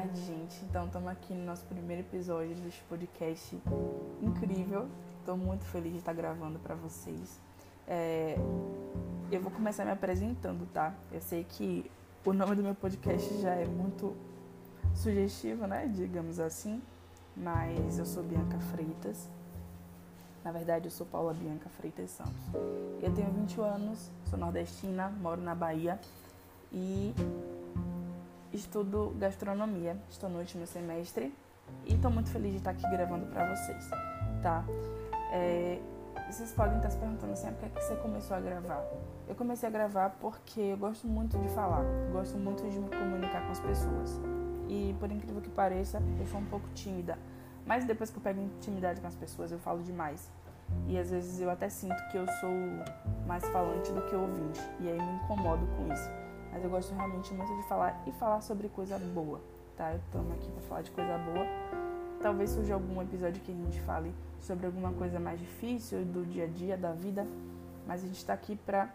tarde, gente. Então, estamos aqui no nosso primeiro episódio deste podcast incrível. Estou muito feliz de estar gravando para vocês. É... Eu vou começar me apresentando, tá? Eu sei que o nome do meu podcast já é muito sugestivo, né? Digamos assim. Mas eu sou Bianca Freitas. Na verdade, eu sou Paula Bianca Freitas Santos. Eu tenho 21 anos, sou nordestina, moro na Bahia e estudo gastronomia. Estou no último semestre e estou muito feliz de estar aqui gravando para vocês, tá? É, vocês podem estar se perguntando assim, ah, por é que você começou a gravar? Eu comecei a gravar porque eu gosto muito de falar, gosto muito de me comunicar com as pessoas. E por incrível que pareça, eu sou um pouco tímida. Mas depois que eu pego intimidade com as pessoas, eu falo demais. E às vezes eu até sinto que eu sou mais falante do que ouvinte. E aí me incomodo com isso. Mas eu gosto realmente muito de falar e falar sobre coisa boa, tá? Eu estamos aqui para falar de coisa boa. Talvez surja algum episódio que a gente fale sobre alguma coisa mais difícil do dia a dia, da vida, mas a gente está aqui para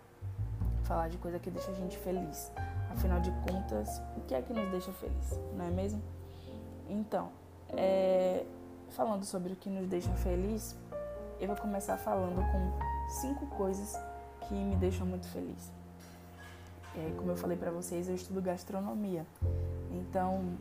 falar de coisa que deixa a gente feliz. Afinal de contas, o que é que nos deixa feliz, não é mesmo? Então, é... falando sobre o que nos deixa feliz, eu vou começar falando com cinco coisas que me deixam muito feliz. É, como eu falei para vocês, eu estudo gastronomia. Então,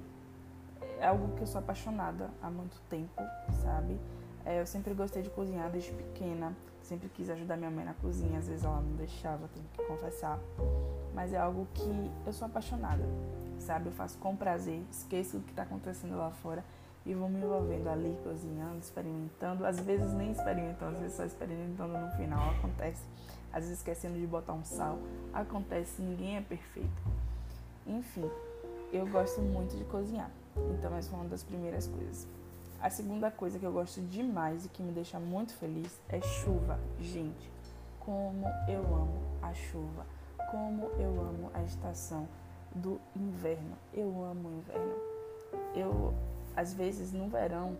é algo que eu sou apaixonada há muito tempo, sabe? É, eu sempre gostei de cozinhar desde pequena. Sempre quis ajudar minha mãe na cozinha. Às vezes ela não deixava, tenho que confessar. Mas é algo que eu sou apaixonada, sabe? Eu faço com prazer, esqueço o que está acontecendo lá fora e vou me envolvendo ali, cozinhando, experimentando. Às vezes nem experimentando, às vezes só experimentando no final. Acontece às vezes esquecendo de botar um sal. Acontece, ninguém é perfeito. Enfim, eu gosto muito de cozinhar. Então, essa foi uma das primeiras coisas. A segunda coisa que eu gosto demais e que me deixa muito feliz é chuva. Gente, como eu amo a chuva. Como eu amo a estação do inverno. Eu amo o inverno. Eu, às vezes, no verão,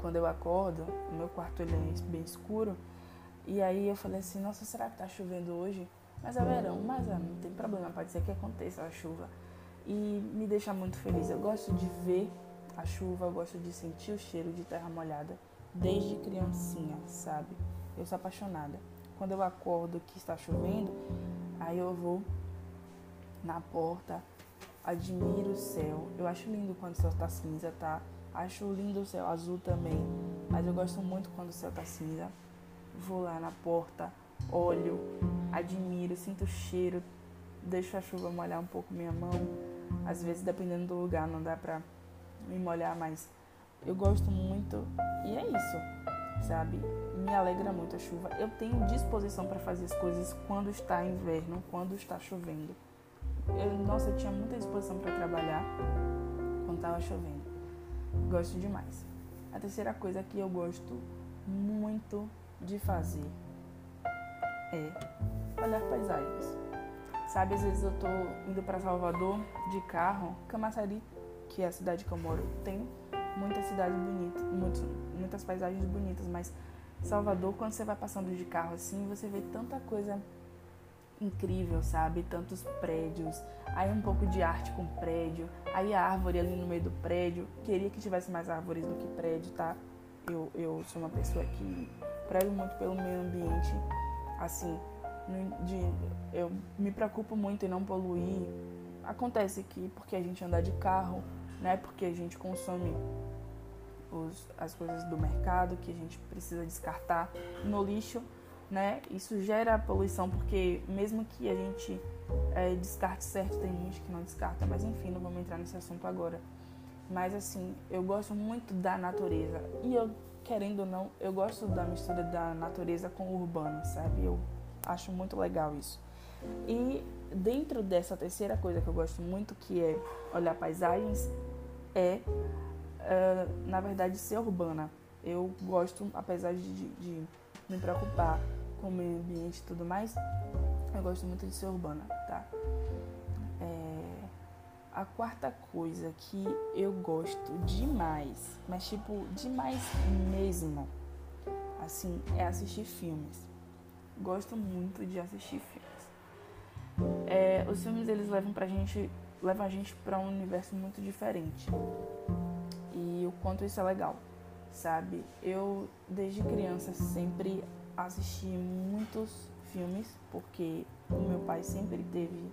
quando eu acordo, o meu quarto ele é bem escuro, e aí eu falei assim, nossa, será que tá chovendo hoje? Mas é verão, mas ah, não tem problema, pode ser que aconteça a chuva. E me deixa muito feliz. Eu gosto de ver a chuva, eu gosto de sentir o cheiro de terra molhada desde criancinha, sabe? Eu sou apaixonada. Quando eu acordo que está chovendo, aí eu vou na porta, admiro o céu. Eu acho lindo quando o céu está cinza, tá? Acho lindo o céu azul também, mas eu gosto muito quando o céu está cinza. Vou lá na porta, olho, admiro, sinto o cheiro, deixo a chuva molhar um pouco minha mão. Às vezes, dependendo do lugar, não dá pra me molhar, mas eu gosto muito e é isso, sabe? Me alegra muito a chuva. Eu tenho disposição para fazer as coisas quando está inverno, quando está chovendo. Eu, nossa, eu tinha muita disposição para trabalhar quando estava chovendo. Gosto demais. A terceira coisa que eu gosto muito de fazer é olhar paisagens. Sabe, às vezes eu tô indo para Salvador de carro, Camaçari, que é a cidade que eu moro, tem muitas cidades bonitas, muitas, muitas paisagens bonitas, mas Salvador, quando você vai passando de carro assim, você vê tanta coisa incrível, sabe? Tantos prédios, aí um pouco de arte com prédio, aí a árvore ali no meio do prédio. Queria que tivesse mais árvores do que prédio, tá? Eu, eu sou uma pessoa que prego muito pelo meio ambiente, assim, de, eu me preocupo muito em não poluir. Acontece que porque a gente anda de carro, né, porque a gente consome os, as coisas do mercado que a gente precisa descartar no lixo, né, isso gera poluição porque mesmo que a gente é, descarte certo, tem gente que não descarta, mas enfim, não vamos entrar nesse assunto agora. Mas assim, eu gosto muito da natureza e eu querendo ou não, eu gosto da mistura da natureza com o urbano, sabe? Eu acho muito legal isso. E dentro dessa terceira coisa que eu gosto muito, que é olhar paisagens, é, uh, na verdade, ser urbana. Eu gosto, apesar de, de me preocupar com o meio ambiente e tudo mais, eu gosto muito de ser urbana, tá? A quarta coisa que eu gosto demais, mas tipo, demais mesmo, assim, é assistir filmes. Gosto muito de assistir filmes. É, os filmes eles levam pra gente leva a gente para um universo muito diferente. E o quanto isso é legal, sabe? Eu, desde criança, sempre assisti muitos filmes, porque o meu pai sempre teve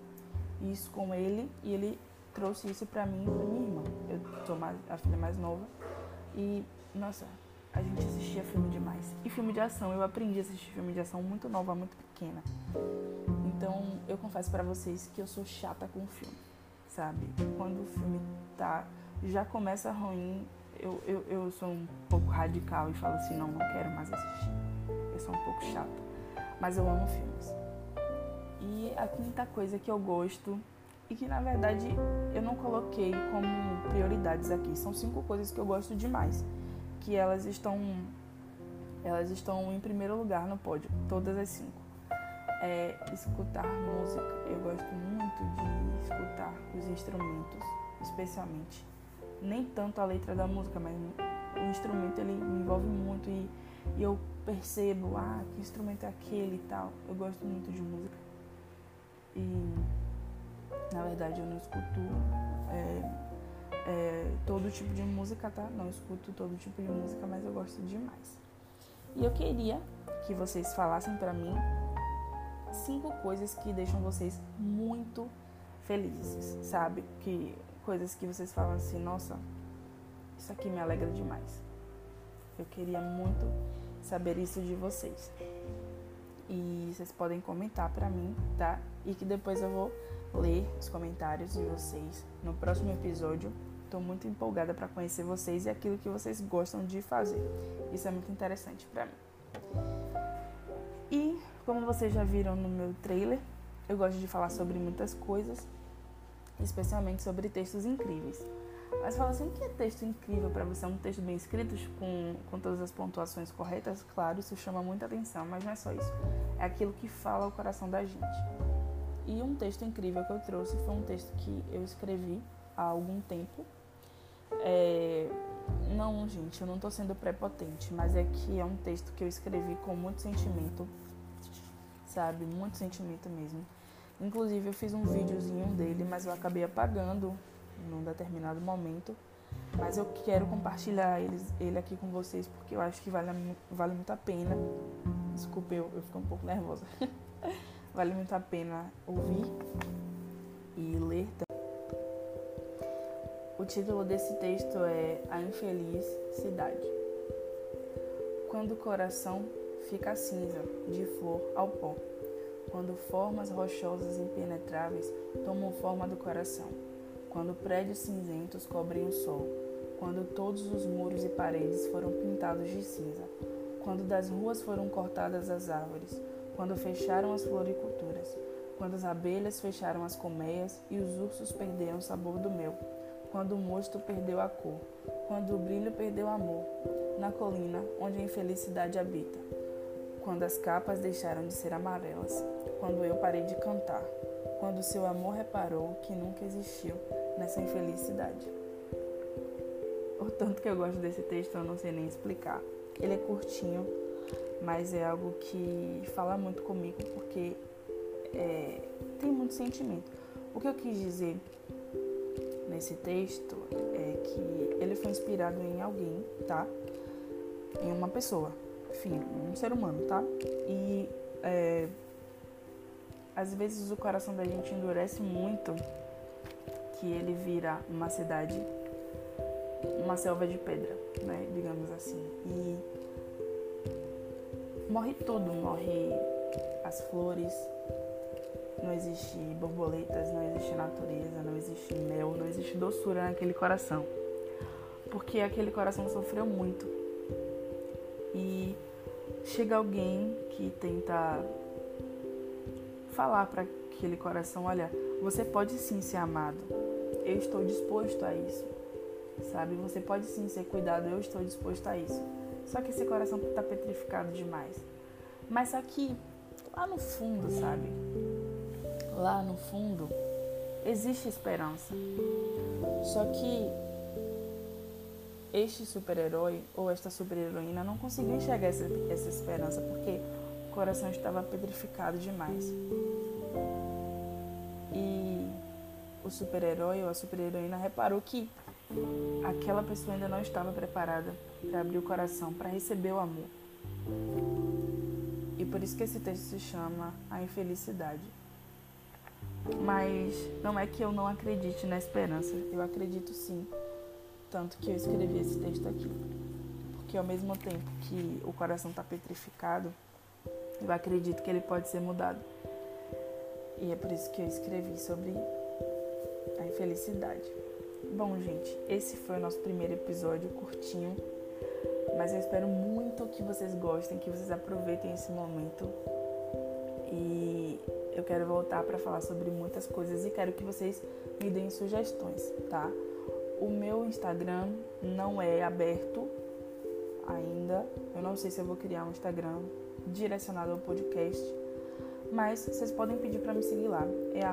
isso com ele e ele trouxe isso para mim e pra minha irmã. Eu sou a filha mais nova e, nossa, a gente assistia filme demais. E filme de ação, eu aprendi a assistir filme de ação muito nova, muito pequena. Então, eu confesso para vocês que eu sou chata com filme, sabe? Quando o filme tá já começa ruim, eu, eu, eu sou um pouco radical e falo assim, não, não quero mais assistir. Eu sou um pouco chata. Mas eu amo filmes. E a quinta coisa que eu gosto e que na verdade eu não coloquei como prioridades aqui. São cinco coisas que eu gosto demais, que elas estão elas estão em primeiro lugar no pódio, todas as cinco. É escutar música. Eu gosto muito de escutar os instrumentos, especialmente. Nem tanto a letra da música, mas o instrumento ele me envolve muito e, e eu percebo, ah, que instrumento é aquele e tal. Eu gosto muito de música. E na verdade, eu não escuto é, é, todo tipo de música, tá? Não escuto todo tipo de música, mas eu gosto demais. E eu queria que vocês falassem para mim cinco coisas que deixam vocês muito felizes, sabe? Que coisas que vocês falam assim, nossa, isso aqui me alegra demais. Eu queria muito saber isso de vocês. E vocês podem comentar para mim, tá? E que depois eu vou ler os comentários de vocês no próximo episódio. Estou muito empolgada para conhecer vocês e aquilo que vocês gostam de fazer. Isso é muito interessante para mim. E como vocês já viram no meu trailer, eu gosto de falar sobre muitas coisas, especialmente sobre textos incríveis. Mas fala assim, o que é texto incrível para você? Um texto bem escrito, com, com todas as pontuações corretas? Claro, isso chama muita atenção, mas não é só isso. É aquilo que fala o coração da gente. E um texto incrível que eu trouxe foi um texto que eu escrevi há algum tempo. É... Não, gente, eu não estou sendo prepotente, mas é que é um texto que eu escrevi com muito sentimento, sabe? Muito sentimento mesmo. Inclusive, eu fiz um videozinho dele, mas eu acabei apagando num determinado momento. Mas eu quero compartilhar ele, aqui com vocês porque eu acho que vale, vale muito a pena. Desculpe, eu, eu fico um pouco nervosa. Vale muito a pena ouvir e ler também. O título desse texto é A Infeliz Cidade. Quando o coração fica cinza, de flor ao pó, quando formas rochosas impenetráveis tomam forma do coração, quando prédios cinzentos cobrem o sol, quando todos os muros e paredes foram pintados de cinza, quando das ruas foram cortadas as árvores, quando fecharam as floriculturas, quando as abelhas fecharam as colmeias e os ursos perderam o sabor do mel, quando o mosto perdeu a cor, quando o brilho perdeu o amor, na colina onde a infelicidade habita, quando as capas deixaram de ser amarelas, quando eu parei de cantar, quando seu amor reparou que nunca existiu nessa infelicidade. O tanto que eu gosto desse texto eu não sei nem explicar. Ele é curtinho, mas é algo que fala muito comigo porque é, tem muito sentimento. O que eu quis dizer nesse texto é que ele foi inspirado em alguém, tá? Em uma pessoa, enfim, um ser humano, tá? E é, às vezes o coração da gente endurece muito que ele vira uma cidade, uma selva de pedra, né? Digamos assim. E morre tudo, morre as flores, não existe borboletas, não existe natureza, não existe mel, não existe doçura naquele coração. Porque aquele coração sofreu muito. E chega alguém que tenta falar para aquele coração, olha, você pode sim ser amado. Eu estou disposto a isso. Sabe? Você pode sim ser cuidado, eu estou disposto a isso. Só que esse coração tá petrificado demais. Mas só que lá no fundo, sabe? Lá no fundo existe esperança. Só que este super-herói ou esta super-heroína não conseguiu enxergar essa, essa esperança porque o coração estava petrificado demais. Super-herói ou a super-heroína reparou que aquela pessoa ainda não estava preparada para abrir o coração, para receber o amor. E por isso que esse texto se chama A Infelicidade. Mas não é que eu não acredite na esperança, eu acredito sim. Tanto que eu escrevi esse texto aqui. Porque ao mesmo tempo que o coração está petrificado, eu acredito que ele pode ser mudado. E é por isso que eu escrevi sobre a infelicidade. Bom, gente, esse foi o nosso primeiro episódio curtinho, mas eu espero muito que vocês gostem, que vocês aproveitem esse momento. E eu quero voltar para falar sobre muitas coisas e quero que vocês me deem sugestões, tá? O meu Instagram não é aberto ainda. Eu não sei se eu vou criar um Instagram direcionado ao podcast, mas vocês podem pedir para me seguir lá. É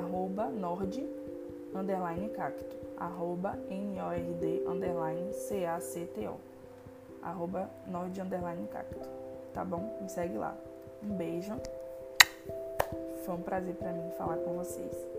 nord underline cacto, arroba N-O-R-D underline C-A-C-T-O, arroba nord underline cacto, tá bom? Me segue lá. Um beijo. Foi um prazer para mim falar com vocês.